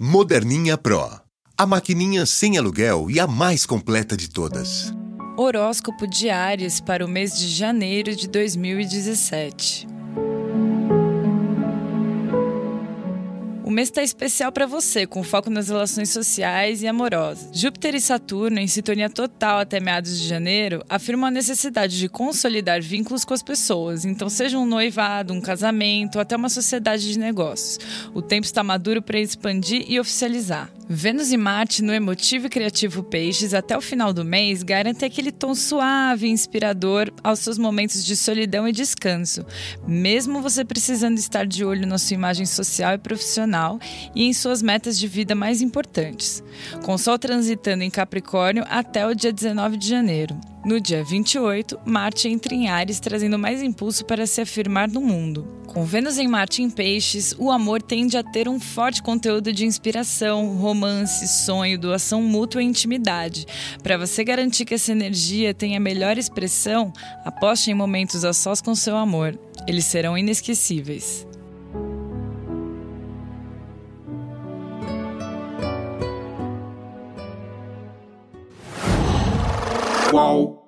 Moderninha Pro. A maquininha sem aluguel e a mais completa de todas. Horóscopo de Ares para o mês de janeiro de 2017. Mês está especial para você, com foco nas relações sociais e amorosas. Júpiter e Saturno, em sintonia total até meados de janeiro, afirmam a necessidade de consolidar vínculos com as pessoas, então seja um noivado, um casamento até uma sociedade de negócios. O tempo está maduro para expandir e oficializar. Vênus e Marte no emotivo e criativo Peixes até o final do mês garantem aquele tom suave e inspirador aos seus momentos de solidão e descanso, mesmo você precisando estar de olho na sua imagem social e profissional e em suas metas de vida mais importantes. Com o Sol transitando em Capricórnio até o dia 19 de janeiro. No dia 28, Marte entra em Ares, trazendo mais impulso para se afirmar no mundo. Com Vênus em Marte em Peixes, o amor tende a ter um forte conteúdo de inspiração, romance, sonho, doação mútua e intimidade. Para você garantir que essa energia tenha melhor expressão, aposte em momentos a sós com seu amor. Eles serão inesquecíveis. Whoa.